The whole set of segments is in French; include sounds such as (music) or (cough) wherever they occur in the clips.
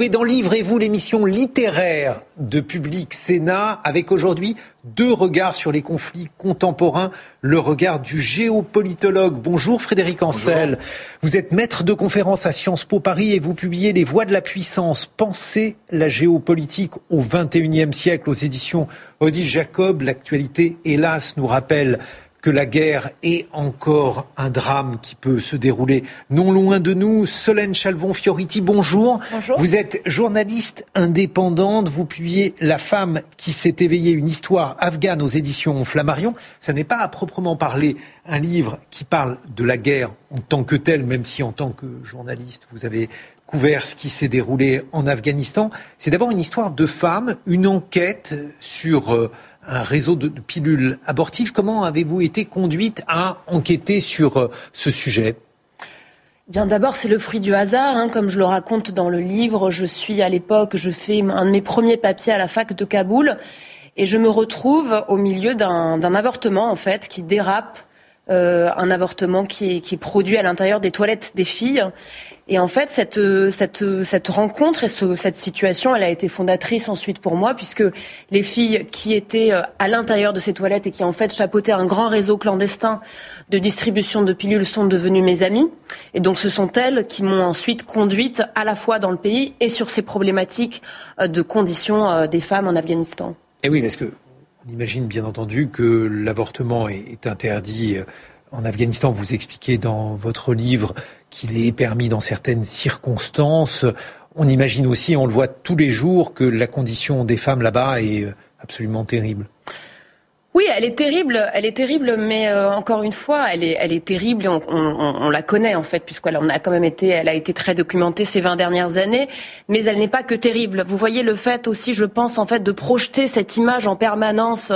Retrouver dans Livrez-vous, l'émission littéraire de Public Sénat, avec aujourd'hui deux regards sur les conflits contemporains. Le regard du géopolitologue. Bonjour Frédéric Ancel. Vous êtes maître de conférence à Sciences Po Paris et vous publiez Les Voix de la puissance. Pensez la géopolitique au XXIe siècle aux éditions Odile Jacob. L'actualité, hélas, nous rappelle que la guerre est encore un drame qui peut se dérouler non loin de nous. Solène Chalvon-Fioriti, bonjour. Bonjour. Vous êtes journaliste indépendante. Vous publiez La femme qui s'est éveillée, une histoire afghane aux éditions Flammarion. Ça n'est pas à proprement parler un livre qui parle de la guerre en tant que telle, même si en tant que journaliste, vous avez couvert ce qui s'est déroulé en Afghanistan. C'est d'abord une histoire de femmes, une enquête sur euh, un réseau de, pilules abortives. Comment avez-vous été conduite à enquêter sur euh, ce sujet? Bien d'abord, c'est le fruit du hasard, hein, comme je le raconte dans le livre. Je suis à l'époque, je fais un de mes premiers papiers à la fac de Kaboul, et je me retrouve au milieu d'un avortement en fait qui dérape, euh, un avortement qui est, qui est produit à l'intérieur des toilettes des filles. Et en fait, cette, cette, cette rencontre et ce, cette situation, elle a été fondatrice ensuite pour moi, puisque les filles qui étaient euh, à l'intérieur de ces toilettes et qui en fait chapeautaient un grand réseau clandestin de distribution de pilules sont devenues mes amies. Et donc, ce sont elles qui m'ont ensuite conduite à la fois dans le pays et sur ces problématiques euh, de conditions euh, des femmes en Afghanistan. Et oui, parce que on imagine bien entendu que l'avortement est interdit en Afghanistan. Vous expliquez dans votre livre qu'il est permis dans certaines circonstances. On imagine aussi, on le voit tous les jours, que la condition des femmes là-bas est absolument terrible. Oui, elle est terrible, elle est terrible, mais euh, encore une fois, elle est, terrible. On, on, la connaît en fait, puisqu'elle a quand même été, elle a été très documentée ces 20 dernières années. Mais elle n'est pas que terrible. Vous voyez le fait aussi, je pense en fait, de projeter cette image en permanence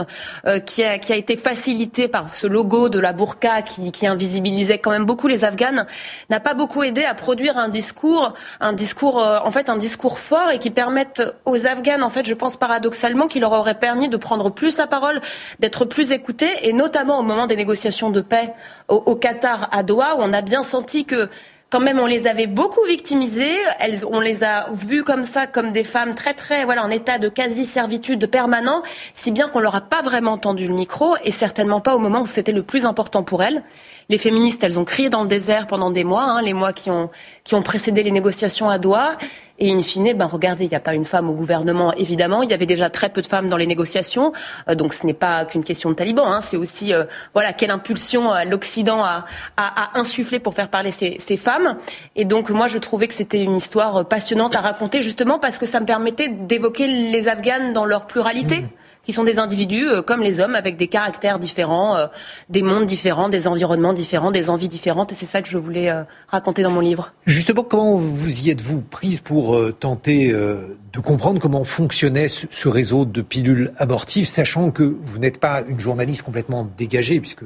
euh, qui, a, qui a été facilitée par ce logo de la burqa qui, qui invisibilisait quand même beaucoup les Afghanes, n'a pas beaucoup aidé à produire un discours, un discours euh, en fait, un discours fort et qui permette aux Afghanes, en fait, je pense paradoxalement, qu'il leur aurait permis de prendre plus la parole d'être plus écoutés, et notamment au moment des négociations de paix au, Qatar à Doha, où on a bien senti que quand même, on les avait beaucoup victimisées. Elles, on les a vues comme ça, comme des femmes très, très, voilà, en état de quasi-servitude permanent, si bien qu'on leur a pas vraiment tendu le micro, et certainement pas au moment où c'était le plus important pour elles. Les féministes, elles ont crié dans le désert pendant des mois, hein, les mois qui ont, qui ont précédé les négociations à Doha. Et in fine, ben regardez, il n'y a pas une femme au gouvernement, évidemment. Il y avait déjà très peu de femmes dans les négociations. Euh, donc ce n'est pas qu'une question de talibans. Hein. C'est aussi, euh, voilà, quelle impulsion euh, l'Occident a, a, a, insufflé pour faire parler ces, ces, femmes. Et donc moi, je trouvais que c'était une histoire passionnante à raconter, justement parce que ça me permettait d'évoquer les Afghanes dans leur pluralité. Mmh qui sont des individus euh, comme les hommes, avec des caractères différents, euh, des mondes différents, des environnements différents, des envies différentes. Et c'est ça que je voulais euh, raconter dans mon livre. Justement, comment vous y êtes-vous prise pour tenter de comprendre comment fonctionnait ce réseau de pilules abortives, sachant que vous n'êtes pas une journaliste complètement dégagée, puisque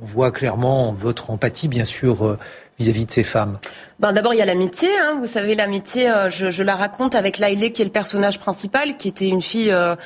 on voit clairement votre empathie, bien sûr, vis-à-vis de ces femmes ben, D'abord, il y a l'amitié. Hein. Vous savez, l'amitié, euh, je, la raconte avec Laïlé, qui est le personnage principal, qui était une fille... Euh,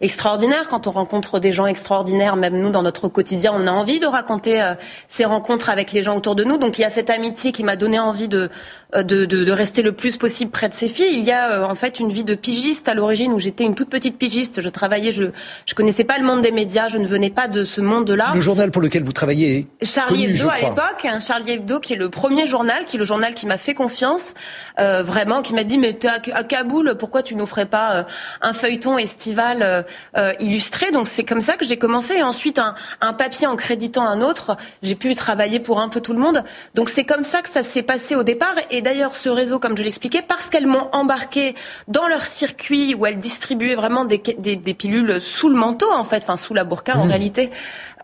extraordinaire. Quand on rencontre des gens extraordinaires, même nous dans notre quotidien, on a envie de raconter euh, ces rencontres avec les gens autour de nous. Donc il y a cette amitié qui m'a donné envie de, euh, de, de, de, rester le plus possible près de ces filles. Il y a euh, en fait une vie de pigiste à l'origine où j'étais une toute petite pigiste. Je travaillais, je je connaissais pas le monde des médias, je ne venais pas de ce monde-là. Le journal pour lequel vous travaillez Charlie Hebdo à l'époque, hein, Charlie Hebdo qui est le premier journal, qui est le journal qui m'a fait confiance, euh, vraiment, qui m'a dit mais t'es à, à, Kaboul, pourquoi tu nous ferais pas un feuilleton estival euh, illustré. Donc c'est comme ça que j'ai commencé. Et ensuite, un, un, papier en créditant un autre, j'ai pu travailler pour un peu tout le monde. Donc c'est comme ça que ça s'est passé au départ. Et d'ailleurs, ce réseau, comme je l'expliquais, parce qu'elles m'ont embarqué dans leur circuit où elles distribuaient vraiment des, des, des pilules sous le manteau, en fait, enfin sous la burqa en mmh. réalité,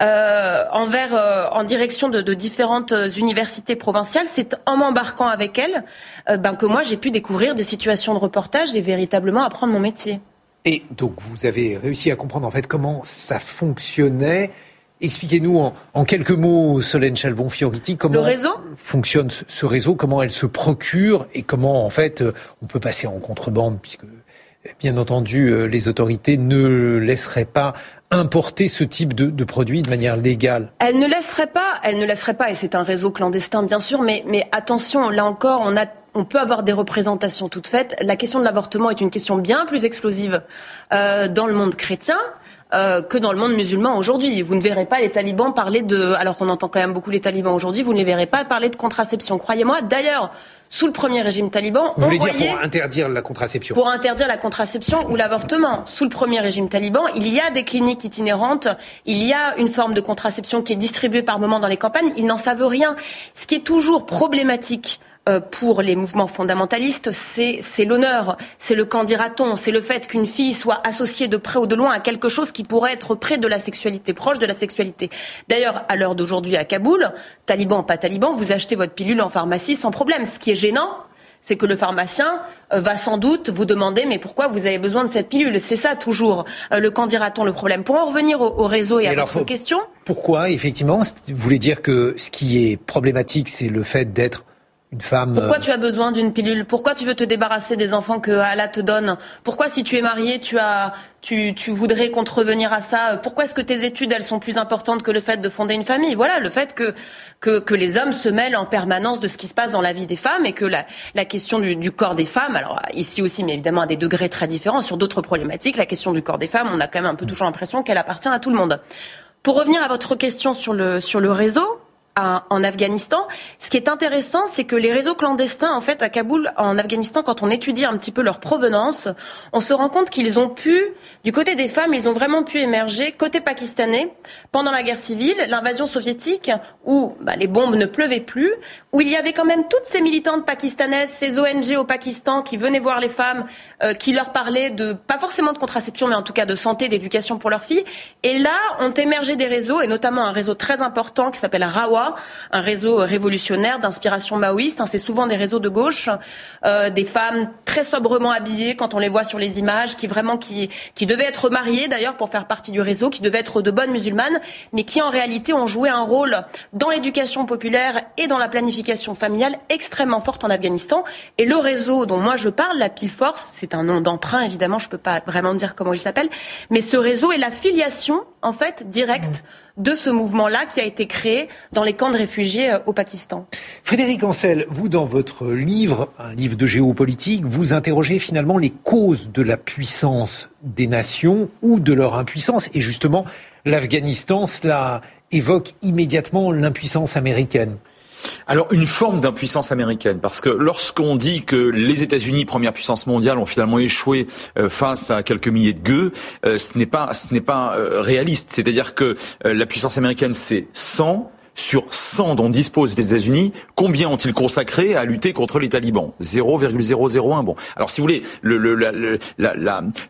euh, envers, euh, en direction de, de différentes universités provinciales provinciale, c'est en m'embarquant avec elle ben, que moi j'ai pu découvrir des situations de reportage et véritablement apprendre mon métier. Et donc vous avez réussi à comprendre en fait comment ça fonctionnait. Expliquez-nous en, quelques mots, Solène Chalvon-Fioriti, comment fonctionne ce réseau, comment elle se procure et comment en fait on peut passer en contrebande puisque bien entendu, euh, les autorités ne laisseraient pas importer ce type de, produits de manière légale Elle ne laisserait pas, elle ne laisserait pas, et c'est un réseau clandestin bien sûr, mais, mais attention, là encore, on a on peut avoir des représentations toutes faites. La question de l'avortement est une question bien plus explosive euh, dans le monde chrétien. Euh, que dans le monde musulman aujourd'hui. Vous ne verrez pas les talibans parler de, alors qu'on entend quand même beaucoup les talibans aujourd'hui, vous ne les verrez pas parler de contraception. Croyez-moi. D'ailleurs, sous le premier régime taliban, vous voulez dire pour interdire la contraception Pour interdire la contraception ou l'avortement. Sous le premier régime taliban, il y a des cliniques itinérantes, il y a une forme de contraception qui est distribuée par moment dans les campagnes. Ils n'en savent rien. Ce qui est toujours problématique pour les mouvements fondamentalistes, c'est l'honneur, c'est le candidaton, c'est le fait qu'une fille soit associée de près ou de loin à quelque chose qui pourrait être près de la sexualité, proche de la sexualité. D'ailleurs, à l'heure d'aujourd'hui à Kaboul, taliban, pas taliban, vous achetez votre pilule en pharmacie sans problème. Ce qui est gênant, c'est que le pharmacien euh, va sans doute vous demander mais pourquoi vous avez besoin de cette pilule? C'est ça toujours euh, le candidaton le problème. Pour en revenir au, réseau et, à votre question. Pourquoi effectivement Vous voulez dire que ce qui est problématique, c'est le fait d'être pourquoi euh, tu as besoin d'une pilule? Pourquoi tu veux te débarrasser des enfants que Allah te donne? Pourquoi, si tu es marié, tu as, tu, tu voudrais contrevenir à ça? Pourquoi est-ce que tes études, elles sont plus importantes que le fait de fonder une famille? Voilà, le fait que, que, que, les hommes se mêlent en permanence de ce qui se passe dans la vie des femmes et que la, la question du, du corps des femmes, alors ici aussi, mais évidemment à des degrés très différents, sur d'autres problématiques, la question du corps des femmes, on a quand même un peu toujours l'impression qu'elle appartient à tout le monde. Pour revenir à votre question sur le, sur le réseau, en Afghanistan. Ce qui est intéressant, c'est que les réseaux clandestins, en fait, à Kaboul, en Afghanistan, quand on étudie un petit peu leur provenance, on se rend compte qu'ils ont pu, du côté des femmes, ils ont vraiment pu émerger côté pakistanais pendant la guerre civile, l'invasion soviétique, où bah, les bombes ne pleuvaient plus, où il y avait quand même toutes ces militantes pakistanaises, ces ONG au Pakistan qui venaient voir les femmes, euh, qui leur parlaient de, pas forcément de contraception, mais en tout cas de santé, d'éducation pour leurs filles. Et là, ont émergé des réseaux, et notamment un réseau très important qui s'appelle Rawa, un réseau révolutionnaire d'inspiration maoïste. Hein, c'est souvent des réseaux de gauche, euh, des femmes très sobrement habillées quand on les voit sur les images, qui vraiment qui qui devaient être mariées d'ailleurs pour faire partie du réseau, qui devaient être de bonnes musulmanes, mais qui en réalité ont joué un rôle dans l'éducation populaire et dans la planification familiale extrêmement forte en Afghanistan. Et le réseau dont moi je parle, la Pile Force, c'est un nom d'emprunt évidemment, je peux pas vraiment dire comment il s'appelle, mais ce réseau est la filiation en fait directe de ce mouvement-là qui a été créé dans les camps de réfugiés euh, au Pakistan. Frédéric Ancel, vous, dans votre livre, un livre de géopolitique, vous interrogez finalement les causes de la puissance des nations ou de leur impuissance. Et justement, l'Afghanistan, cela évoque immédiatement l'impuissance américaine. Alors une forme d'impuissance américaine, parce que lorsqu'on dit que les États-Unis, première puissance mondiale, ont finalement échoué euh, face à quelques milliers de gueux, euh, ce n'est pas ce n'est pas euh, réaliste. C'est-à-dire que la puissance américaine, c'est 100 sur 100 dont disposent les États-Unis, combien ont-ils consacré à lutter contre les talibans? 0,001. Bon, alors si vous voulez,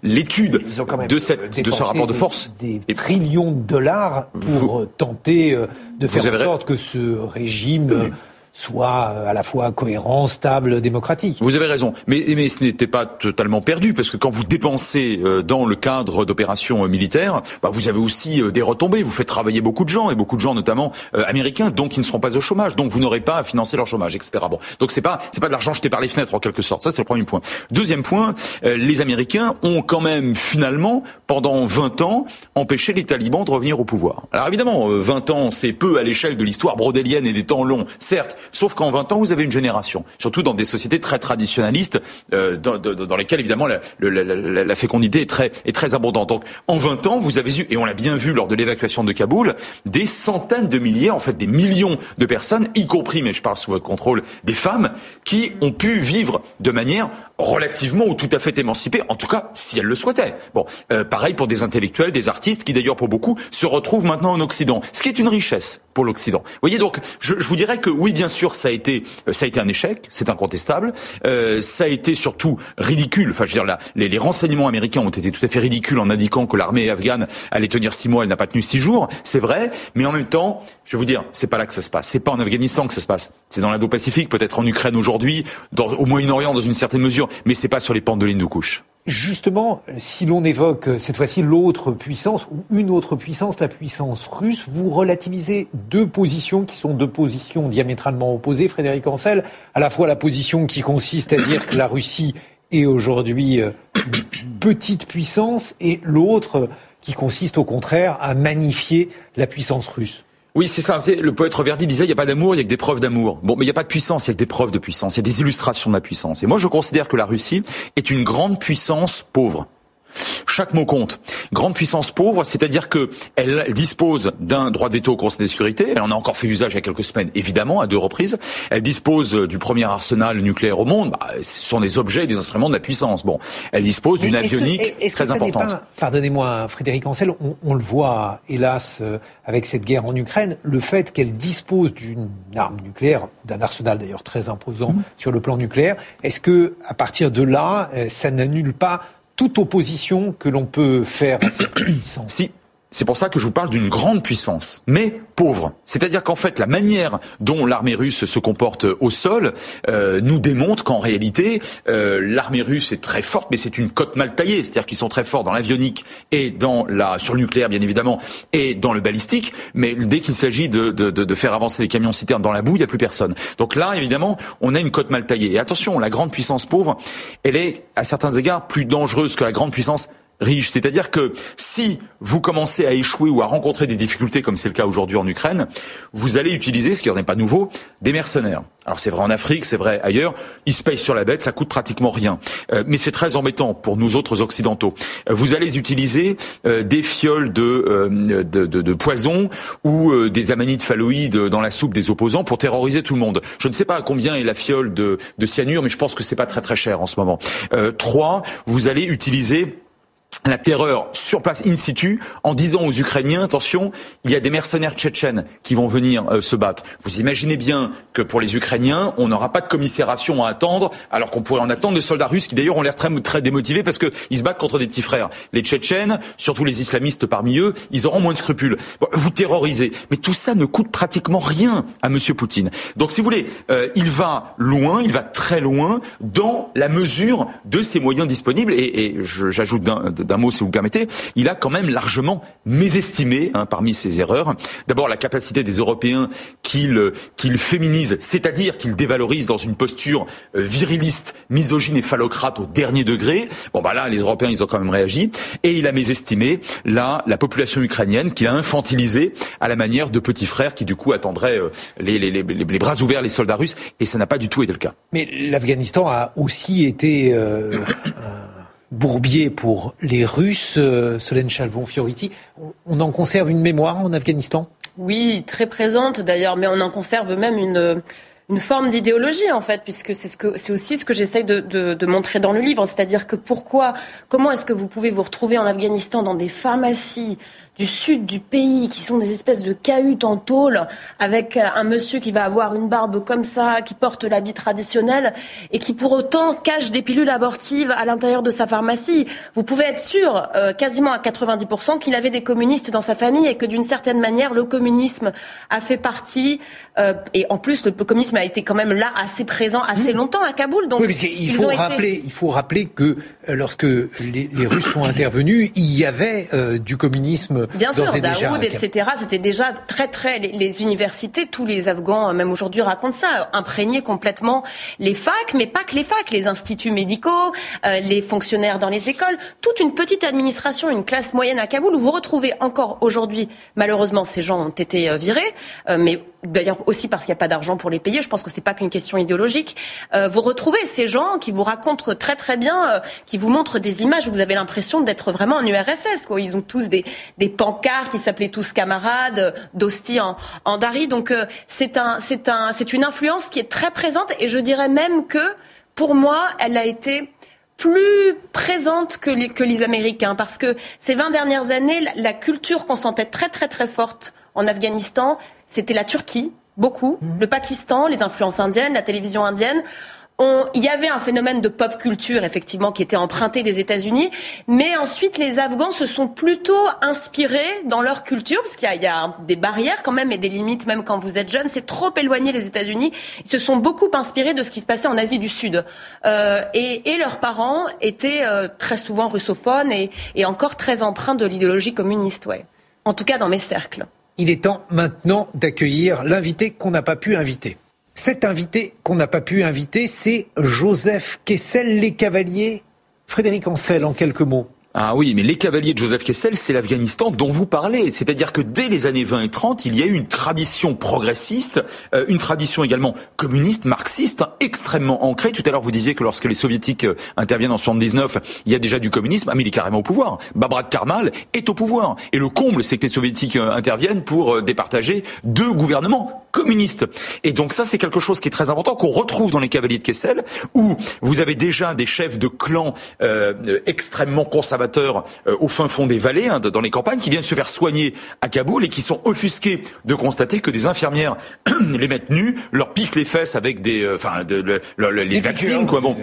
l'étude de, cette, de ce rapport de force... Des, trillions de dollars pour tenter de faire en sorte que ce régime soit euh, à la fois cohérent, stable, démocratique. Vous avez raison, mais, mais ce n'était pas totalement perdu, parce que quand vous dépensez euh, dans le cadre d'opérations euh, militaires, bah vous avez aussi des retombées, vous faites travailler beaucoup de gens, et beaucoup de gens notamment américains, donc qui ne seront pas au chômage, donc vous n'aurez pas à financer leur chômage, etc. Bon, donc c'est pas c'est pas de l'argent jeté par les fenêtres en quelque sorte, ça c'est le premier point. Deuxième point, les Américains ont quand même finalement, pendant 20 ans, empêché les talibans de revenir au pouvoir. Alors évidemment, 20 ans c'est peu à l'échelle de l'histoire brodélienne et des temps longs, certes, Sauf qu'en 20 ans, vous avez une génération, surtout dans des sociétés très traditionnalistes, euh, dans, lesquelles évidemment la, fécondité est très, est très abondante. Donc en 20 ans, vous avez eu, et on l'a bien vu lors de l'évacuation de Kaboul, des centaines de milliers, en fait des millions de personnes, y compris, mais je parle sous votre contrôle, des femmes, qui ont pu vivre de manière relativement ou tout à fait émancipée, en tout cas si elles le souhaitaient. Bon, euh, pareil pour des intellectuels, des artistes, qui d'ailleurs pour beaucoup se retrouvent maintenant en Occident, ce qui est une richesse pour l'Occident. Vous voyez donc, je, je, vous dirais que oui, bien sûr, ça a été, ça a été un échec, c'est incontestable. Euh, ça a été surtout ridicule. Enfin, je veux dire, là, les, les, renseignements américains ont été tout à fait ridicules en indiquant que l'armée afghane allait tenir six mois, elle n'a pas tenu six jours. C'est vrai, mais en même temps, je vais vous dire, c'est pas là que ça se passe. C'est pas en Afghanistan que ça se passe. C'est dans l'Indo-Pacifique, peut-être en Ukraine aujourd'hui, au Moyen-Orient dans une certaine mesure, mais c'est pas sur les pentes de l'Hindoukouche. Justement, si l'on évoque cette fois-ci l'autre puissance ou une autre puissance, la puissance russe, vous relativisez deux positions qui sont deux positions diamétralement opposées, Frédéric Ancel. À la fois la position qui consiste à dire que la Russie est aujourd'hui euh, petite puissance et l'autre qui consiste au contraire à magnifier la puissance russe. Oui, c'est ça. Le poète Reverdy disait il n'y a pas d'amour, il y a que des preuves d'amour. Bon, mais il n'y a pas de puissance, il y a que des preuves de puissance, il y a des illustrations de la puissance. Et moi, je considère que la Russie est une grande puissance pauvre. Chaque mot compte. Grande puissance pauvre, c'est-à-dire que elle dispose d'un droit de veto au Conseil de sécurité. Elle en a encore fait usage il y a quelques semaines, évidemment, à deux reprises. Elle dispose du premier arsenal nucléaire au monde. Bah, ce sont des objets et des instruments de la puissance. Bon, elle dispose d'une avionique très importante. Pardonnez-moi, Frédéric Ancel, on, le voit, hélas, euh, avec cette guerre en Ukraine, le fait qu'elle dispose d'une arme nucléaire, d'un arsenal d'ailleurs très imposant mmh. sur le plan nucléaire, est-ce que à partir de là, euh, ça n'annule pas toute opposition que l'on peut faire à cette puissance. Si. C'est pour ça que je vous parle d'une grande puissance, mais pauvre. C'est-à-dire qu'en fait, la manière dont l'armée russe se comporte au sol euh, nous démontre qu'en réalité, euh, l'armée russe est très forte, mais c'est une cote mal taillée. C'est-à-dire qu'ils sont très forts dans l'avionique et dans la sur le nucléaire, bien évidemment, et dans le balistique. Mais dès qu'il s'agit de, faire avancer les camions citernes dans la boue, il n'y a plus personne. Donc là, évidemment, on a une cote mal taillée. Et attention, la grande puissance pauvre, elle est à certains égards plus dangereuse que la grande puissance riche. C'est-à-dire que si vous commencez à échouer ou à rencontrer des difficultés, comme c'est le cas aujourd'hui en Ukraine, vous allez utiliser, ce qui n'est pas nouveau, des mercenaires. Alors c'est vrai en Afrique, c'est vrai ailleurs, ils se payent sur la bête, ça coûte pratiquement rien. Euh, mais c'est très embêtant pour nous autres occidentaux. Euh, vous allez utiliser euh, des fioles de, de, de, de, poison ou des amanites phalloïdes dans la soupe des opposants pour terroriser tout le monde. Je ne sais pas à combien est la fiole de, de cyanure, mais je pense que c'est pas très très cher en ce moment. trois, vous allez utiliser la terreur sur place in situ en disant aux Ukrainiens attention, il y a des mercenaires tchétchènes qui vont venir euh, se battre. Vous imaginez bien que pour les Ukrainiens, on n'aura pas de commisération à attendre, alors qu'on pourrait en attendre des soldats russes qui d'ailleurs ont l'air très très démotivés parce qu'ils se battent contre des petits frères. Les Tchétchènes, surtout les islamistes parmi eux, ils auront moins de scrupules. vous terrorisez, mais tout ça ne coûte pratiquement rien à Monsieur Poutine. Donc si vous voulez, euh, il va loin, il va très loin dans la mesure de ses moyens disponibles. Et, et j'ajoute d'un d'un mot, si vous permettez, il a quand même largement mésestimé hein, parmi ses erreurs. D'abord, la capacité des Européens qu'il qu'il féminise, c'est-à-dire qu'il dévalorise dans une posture euh, viriliste, misogyne et phallocrate au dernier degré. Bon, bah là, les Européens, ils ont quand même réagi. Et il a mésestimé là la population ukrainienne qu'il a infantilisée à la manière de petits frères qui, du coup, attendraient euh, les, les, bras ouverts les soldats russes. Et ça n'a pas du tout été le cas. Mais l'Afghanistan a aussi été euh, bourbier pour les Russes. Euh, Solène Chalvon-Fioriti, on en conserve une mémoire en Afghanistan? Oui, très présente d'ailleurs, mais on en conserve même une une forme d'idéologie en fait, puisque c'est ce aussi ce que j'essaye de, de, montrer dans le livre, c'est-à-dire que pourquoi, comment est-ce que vous pouvez vous retrouver en Afghanistan dans des pharmacies du sud du pays, qui sont des espèces de cahutes en tôle, avec un monsieur qui va avoir une barbe comme ça, qui porte l'habit traditionnel, et qui pour autant cache des pilules abortives à l'intérieur de sa pharmacie. Vous pouvez être sûr, euh, quasiment à 90%, qu'il avait des communistes dans sa famille et que d'une certaine manière, le communisme a fait partie, euh, et en plus, le communisme a été quand même là, assez présent, assez longtemps à Kaboul. Donc, oui, il, faut rappeler, il faut rappeler que euh, lorsque les, les, Russes sont intervenus, il y avait du communisme Bien sûr, Daoud, etc. C'était déjà très, très. Les, universités, tous les Afghans, même aujourd'hui, racontent ça, imprégner complètement les facs, mais pas que les facs, les instituts médicaux, euh, les fonctionnaires dans les écoles, toute une petite administration, une classe moyenne à Kaboul où vous retrouvez encore aujourd'hui, malheureusement, ces gens ont été euh, virés, euh, mais d'ailleurs aussi parce qu'il n'y a pas d'argent pour les payer. Je pense que c'est pas qu'une question idéologique. Euh, vous retrouvez ces gens qui vous racontent très très bien, euh, qui vous montrent des images où vous avez l'impression d'être vraiment en URSS. Quoi. Ils ont tous des, des pancartes, ils s'appelaient tous camarades, euh, d'Osti en, en Dari. Donc euh, c'est un, c'est un, c'est une influence qui est très présente et je dirais même que pour moi, elle a été plus présente que les, que les Américains parce que ces 20 dernières années, la, la culture qu'on sentait très très très forte en Afghanistan, c'était la Turquie, beaucoup, mmh. le Pakistan, les influences indiennes, la télévision indienne il y avait un phénomène de pop culture effectivement qui était emprunté des États-Unis, mais ensuite les Afghans se sont plutôt inspirés dans leur culture parce qu'il y, a des barrières quand même et des limites même quand vous êtes jeune. C'est trop éloigné les États-Unis. Ils se sont beaucoup inspirés de ce qui se passait en Asie du Sud euh, et, leurs parents étaient euh, très souvent russophones et, et encore très empreints de l'idéologie communiste. Ouais. En tout cas dans mes cercles. Il est temps maintenant d'accueillir l'invité qu'on n'a pas pu inviter. Cet invité qu'on n'a pas pu inviter, c'est Joseph Kessel, les Cavaliers. Frédéric Ancel, en quelques mots. Ah oui, mais les cavaliers de Joseph Kessel, c'est l'Afghanistan dont vous parlez. C'est-à-dire que dès les années 20 et 30, il y a eu une tradition progressiste, euh, une tradition également communiste, marxiste, hein, extrêmement ancrée. Tout à l'heure, vous disiez que lorsque les soviétiques euh, interviennent en 79, il y a déjà du communisme. Ah, mais il est carrément au pouvoir. Babrak Karmal est au pouvoir. Et le comble, c'est que les soviétiques euh, interviennent pour départager deux gouvernements communistes. Et donc ça, c'est quelque chose qui est très important, qu'on retrouve dans les cavaliers de Kessel, où vous avez déjà des chefs de clans extrêmement conservateurs euh, au fin fond des vallées, hein, dans les campagnes, qui viennent se faire soigner à Kaboul et qui sont offusqués de constater que des infirmières (clears throat) les mettent nus, leur piquent les fesses avec des, euh, enfin, de, les vaccins, quoi. Bon,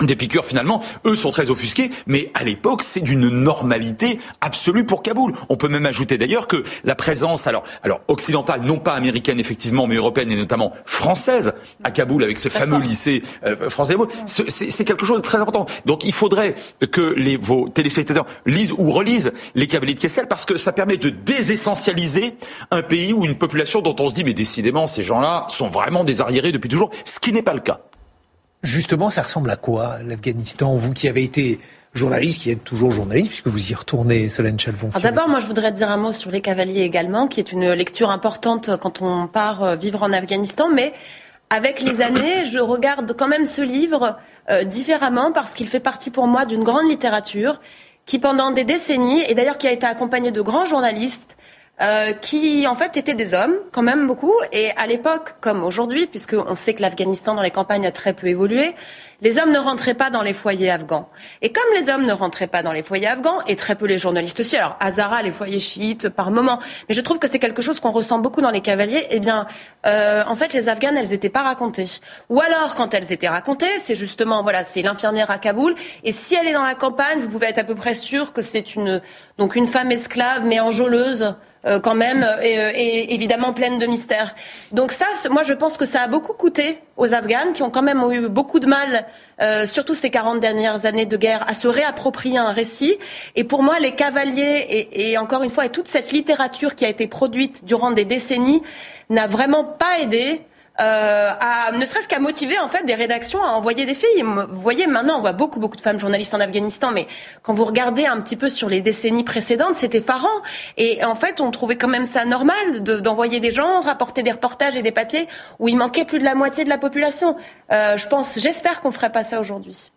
des piqûres finalement, eux sont très offusqués, mais à l'époque c'est d'une normalité absolue pour Kaboul. On peut même ajouter d'ailleurs que la présence, alors, alors occidentale, non pas américaine effectivement, mais européenne et notamment française à Kaboul avec ce fameux lycée euh, français, c'est quelque chose de très important. Donc il faudrait que les, vos téléspectateurs lisent ou relisent les cavaliers de Kessel parce que ça permet de désessentialiser un pays ou une population dont on se dit mais décidément ces gens-là sont vraiment des arriérés depuis toujours, ce qui n'est pas le cas. Justement, ça ressemble à quoi l'Afghanistan? Vous qui avez été journaliste, qui êtes toujours journaliste, puisque vous y retournez, Solène Chalvon. D'abord, moi, je voudrais dire un mot sur les cavaliers également, qui est une lecture importante quand on part euh, vivre en Afghanistan. Mais avec les années, je regarde quand même ce livre euh, différemment parce qu'il fait partie pour moi d'une grande littérature qui, pendant des décennies, et d'ailleurs qui a été accompagnée de grands journalistes, euh, qui en fait étaient des hommes, quand même beaucoup. Et à l'époque, comme aujourd'hui, puisqu'on sait que l'Afghanistan dans les campagnes a très peu évolué, les hommes ne rentraient pas dans les foyers afghans. Et comme les hommes ne rentraient pas dans les foyers afghans, et très peu les journalistes aussi, alors Hazara, les foyers chiites par moment, mais je trouve que c'est quelque chose qu'on ressent beaucoup dans les cavaliers, eh bien, euh, en fait, les Afghanes, elles n'étaient pas racontées. Ou alors, quand elles étaient racontées, c'est justement, voilà, c'est l'infirmière à Kaboul, et si elle est dans la campagne, vous pouvez être à peu près sûr que c'est une, donc une femme esclave, mais enjôleuse, euh, quand même, euh, et, évidemment pleine de mystères. Donc ça, moi je pense que ça a beaucoup coûté aux Afghans, qui ont quand même eu beaucoup de mal, euh, surtout ces 40 dernières années de guerre, à se réapproprier un récit. Et pour moi, les cavaliers, et, et encore une fois, et toute cette littérature qui a été produite durant des décennies, n'a vraiment pas aidé euh, à, ne serait-ce qu'à motiver en fait des rédactions à envoyer des filles. Vous voyez, maintenant on voit beaucoup beaucoup de femmes journalistes en Afghanistan, mais quand vous regardez un petit peu sur les décennies précédentes, c'était effarant. Et en fait, on trouvait quand même ça normal d'envoyer des gens rapporter des reportages et des papiers où il manquait plus de la moitié de la population. Euh, je pense, j'espère qu'on ferait pas ça aujourd'hui.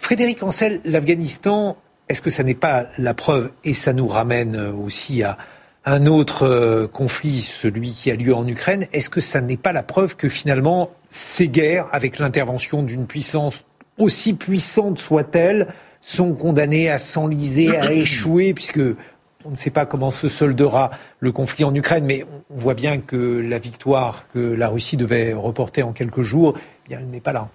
Frédéric Ancel, l'Afghanistan, est-ce que ça n'est pas la preuve et ça nous ramène aussi à un autre euh, conflit, celui qui a lieu en Ukraine, est-ce que ça n'est pas la preuve que finalement ces guerres, avec l'intervention d'une puissance aussi puissante soit-elle, sont condamnées à s'enliser, à (coughs) échouer, puisque on ne sait pas comment se soldera le conflit en Ukraine, mais on voit bien que la victoire que la Russie devait reporter en quelques jours, eh bien, elle n'est pas là.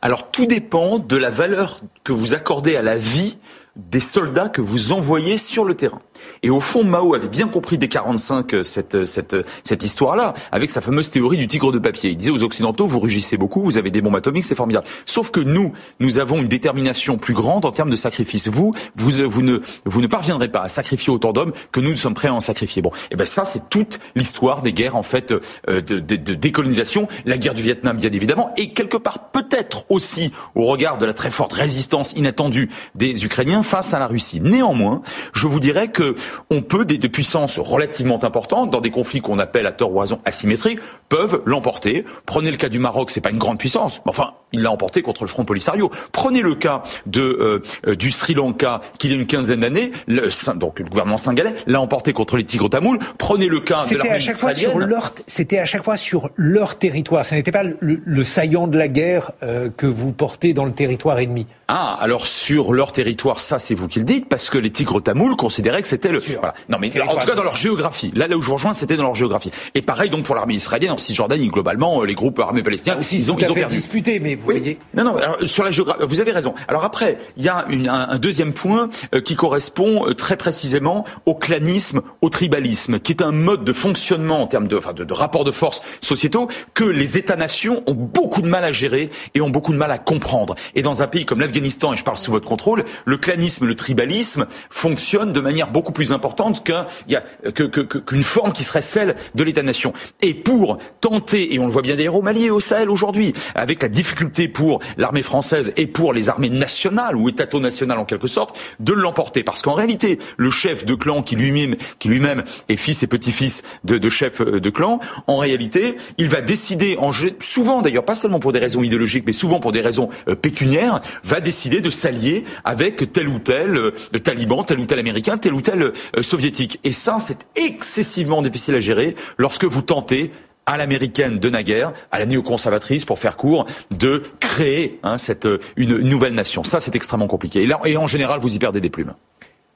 Alors tout dépend de la valeur que vous accordez à la vie des soldats que vous envoyez sur le terrain. Et au fond, Mao avait bien compris dès 45 euh, cette, euh, cette, euh, cette histoire-là, avec sa fameuse théorie du tigre de papier. Il disait aux Occidentaux, vous rugissez beaucoup, vous avez des bombes atomiques, c'est formidable. Sauf que nous, nous avons une détermination plus grande en termes de sacrifice. Vous, vous, vous ne, vous ne parviendrez pas à sacrifier autant d'hommes que nous, nous sommes prêts à en sacrifier. Bon, et eh ben ça, c'est toute l'histoire des guerres en fait de, de, de, décolonisation, la guerre du Vietnam, bien évidemment, et quelque part peut-être aussi au regard de la très forte résistance inattendue des Ukrainiens face à la Russie. Néanmoins, je vous dirais que on peut, des, puissances relativement importantes, dans des conflits qu'on appelle à tort ou raison asymétriques, peuvent l'emporter. Prenez le cas du Maroc, c'est pas une grande puissance, mais enfin, il l'a emporté contre le Front Polisario. Prenez le cas de euh, du Sri Lanka, qu'il y a une quinzaine d'années, le, donc le gouvernement singalais l'a emporté contre les Tigres tamouls. Prenez le cas de l'armée israélienne. C'était à chaque fois sur leur territoire. Ce n'était pas le, saillant de la guerre euh, que vous portez dans le territoire ennemi. Ah, alors sur leur territoire, ça ça c'est vous qui le dites, parce que les tigres tamouls considéraient que c'était le... Voilà. Non mais en tout cas dans leur géographie, là, là où je vous rejoins, c'était dans leur géographie. Et pareil donc pour l'armée israélienne en Cisjordanie, globalement, euh, les groupes armés palestiniens, aussi, ils ont, ils ont perdu. disputé, mais vous voyez... Non, non, alors, sur la géographie, vous avez raison. Alors après, il y a une, un, deuxième point euh, qui correspond euh, très précisément au clanisme, au tribalisme, qui est un mode de fonctionnement en termes de, enfin, de, de rapport de force sociétaux que les États-nations ont beaucoup de mal à gérer et ont beaucoup de mal à comprendre. Et dans un pays comme l'Afghanistan, et je parle sous votre contrôle, le clanisme, le tribalisme fonctionne de manière beaucoup plus importante qu'une que, que, forme qui serait celle de l'État-nation. Et pour tenter, et on le voit bien d'ailleurs au Mali et au Sahel aujourd'hui, avec la difficulté pour l'armée française et pour les armées nationales ou étato-nationales en quelque sorte, de l'emporter. Parce qu'en réalité, le chef de clan qui lui-même lui-même est fils et petit-fils de, de chef de clan, en réalité, il va décider, en, souvent d'ailleurs, pas seulement pour des raisons idéologiques, mais souvent pour des raisons euh, pécuniaires, va décider de s'allier avec tel ou tel euh, taliban, tel ou tel américain, tel ou tel euh, soviétique. Et ça, c'est excessivement difficile à gérer lorsque vous tentez à l'américaine de naguère, à la néoconservatrice, pour faire court, de créer hein, cette, une, nouvelle nation. Ça, c'est extrêmement compliqué. Et en général, vous y perdez des plumes.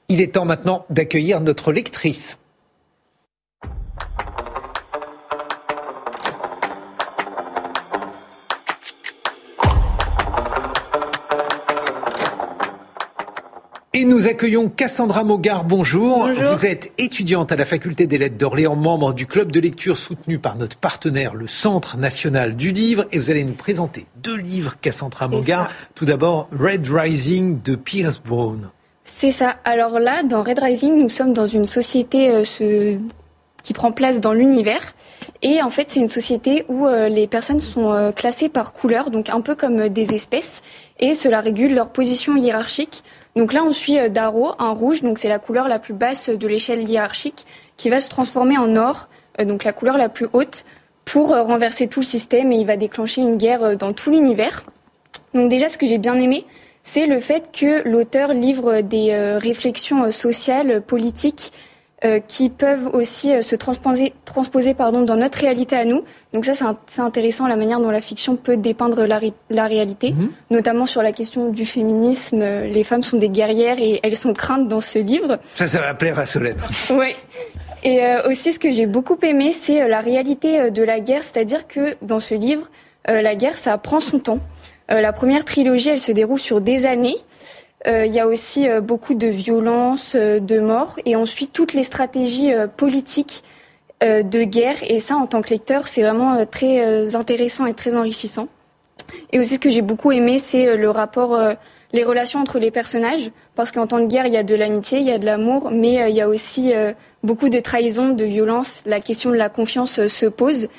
Il est temps maintenant d'accueillir notre lectrice. Et nous accueillons Cassandra Mogard. Bonjour. Bonjour. Vous êtes étudiante à la faculté des lettres d'Orléans, membre du club de lecture soutenu par notre partenaire, le Centre national du livre. Et vous allez nous présenter deux livres, Cassandra Mogard. Tout d'abord, Red Rising de Pierce Brown. C'est ça. Alors là, dans Red Rising, nous sommes dans une société euh, qui prend place dans l'univers. Et en fait, c'est une société où euh, les personnes sont euh, classées par couleur, donc un peu comme des espèces, et cela régule leur position hiérarchique. Donc là, on suit euh, Darrow, un rouge, donc c'est la couleur la plus basse de l'échelle hiérarchique, qui va se transformer en or, euh, donc la couleur la plus haute, pour euh, renverser tout le système et il va déclencher une guerre dans tout l'univers. Donc déjà, ce que j'ai bien aimé, c'est le fait que l'auteur livre des réflexions sociales, politiques, euh, qui peuvent aussi euh, se transposer, transposer pardon, dans notre réalité à nous. Donc ça, c'est intéressant la manière dont la fiction peut dépeindre la, la réalité, mhm. notamment sur la question du féminisme. Euh, les femmes sont des guerrières et elles sont craintes dans ce livre. Ça, ça va plaire à Solène. (laughs) oui. Et aussi, ce que j'ai beaucoup aimé, c'est la réalité de la guerre, c'est-à-dire que dans ce livre, la guerre, ça prend son temps. la première trilogie, elle se déroule sur des années. Euh, il y a aussi euh, beaucoup de violence, euh, de morts, et ensuite toutes les stratégies politiques de guerre. Et ça, en tant que lecteur, c'est vraiment très intéressant et très enrichissant. Et aussi, ce que j'ai beaucoup aimé, c'est le rapport, les relations entre les personnages, parce qu'en temps de guerre, il y a de l'amitié, il y a de l'amour, mais il y a aussi beaucoup de trahison, de violence. La question de la confiance se pose.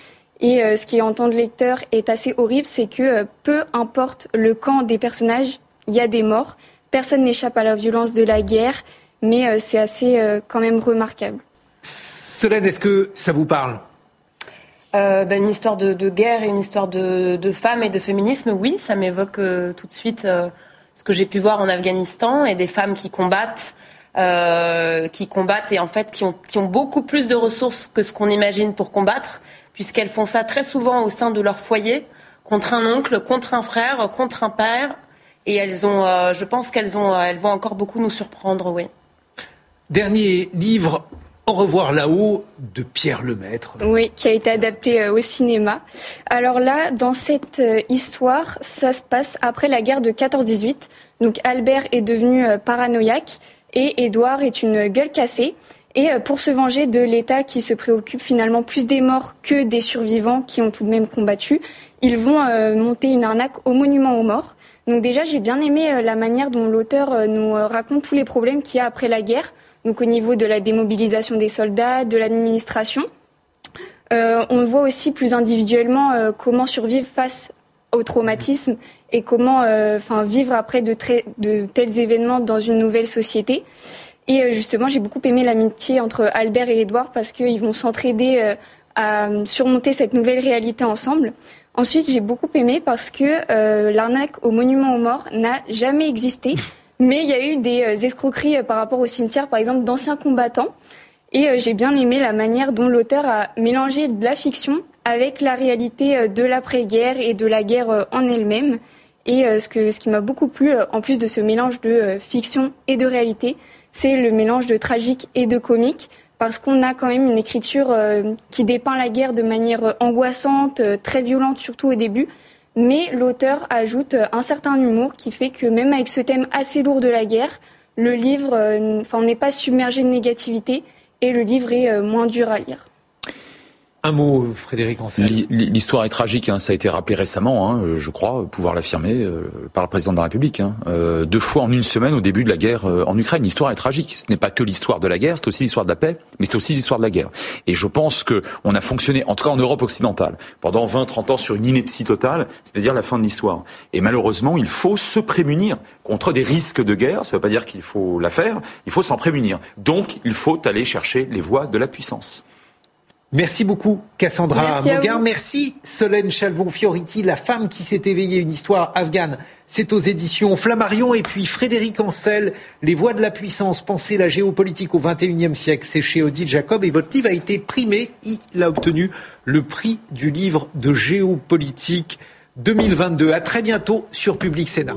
Et ce qui, en tant que lecteur, est assez horrible, c'est que peu importe le camp des personnages, il y a des morts. Personne n'échappe à la violence de la guerre, mais euh, c'est assez euh, quand même remarquable. Solène, est-ce que ça vous parle? Euh, ben, une histoire de, guerre et une histoire de, femmes et de féminisme, oui, ça m'évoque tout de suite ce que j'ai pu voir en Afghanistan et des femmes qui combattent, qui combattent et en fait qui ont, qui ont beaucoup plus de ressources que ce qu'on imagine pour combattre, puisqu'elles font ça très souvent au sein de leur foyer, contre un oncle, contre un frère, contre un père, et elles ont, euh, je pense qu'elles ont, euh, elles vont encore beaucoup nous surprendre, oui. Dernier livre, Au revoir là-haut de Pierre Lemaître. Oui, qui a été adapté euh, au cinéma. Alors là, dans cette histoire, ça se passe après la guerre de 14-18. Donc Albert est devenu paranoïaque et Édouard est une gueule cassée. Et pour se venger de l'État qui se préoccupe finalement plus des morts que des survivants qui ont tout de même combattu, ils vont monter une arnaque au monument aux morts. Donc déjà, j'ai bien aimé euh, la manière dont l'auteur euh, nous euh, raconte tous les problèmes qu'il y a après la guerre, donc au niveau de la démobilisation des soldats, de l'administration. on voit aussi plus individuellement comment survivre face au traumatisme et comment vivre après de, de, tels événements dans une nouvelle société. Et justement, j'ai beaucoup aimé l'amitié entre Albert et Édouard parce qu'ils vont s'entraider à surmonter cette nouvelle réalité ensemble. Ensuite, j'ai beaucoup aimé parce que euh, l'arnaque au monument aux morts n'a jamais existé, (laughs) mais il y a eu des euh, escroqueries euh, par rapport au cimetière, par exemple, d'anciens combattants. Et j'ai bien aimé la manière dont l'auteur a mélangé de la fiction avec la réalité de l'après-guerre et de la guerre en elle-même. Et ce, que, ce qui m'a beaucoup plu, en plus de ce mélange de fiction et de réalité, c'est le mélange de tragique et de comique parce qu'on a quand même une écriture qui dépeint la guerre de manière angoissante, très violente surtout au début, mais l'auteur ajoute un certain humour qui fait que même avec ce thème assez lourd de la guerre, le livre, enfin, on n'est pas submergé de négativité et le livre est moins dur à lire. Un mot, Frédéric Ancel. L'histoire est tragique, hein, ça a été rappelé récemment, hein, je crois, pouvoir l'affirmer euh, par le président de la République. Hein. Euh, deux fois en une semaine au début de la guerre euh, en Ukraine. L'histoire est tragique. Ce n'est pas que l'histoire de la guerre, c'est aussi l'histoire de la paix, mais c'est aussi l'histoire de la guerre. Et je pense que on a fonctionné, en tout cas en Europe occidentale, pendant 20-30 ans sur une ineptie totale, c'est-à-dire la fin de l'histoire. Et malheureusement, il faut se prémunir contre des risques de guerre. Ça ne veut pas dire qu'il faut la faire, il faut s'en prémunir. Donc, il faut aller chercher les voies de la puissance. Merci beaucoup, Cassandra Merci Merci, Solène Chalvon-Fioriti, la femme qui s'est éveillée, une histoire afghane. C'est aux éditions Flammarion. Et puis Frédéric Ancel, Les voies de la puissance, penser la géopolitique au XXIe siècle. C'est chez Odile Jacob. Et votre livre a été primé. Il a obtenu le prix du livre de géopolitique 2022. À très bientôt sur Public Sénat.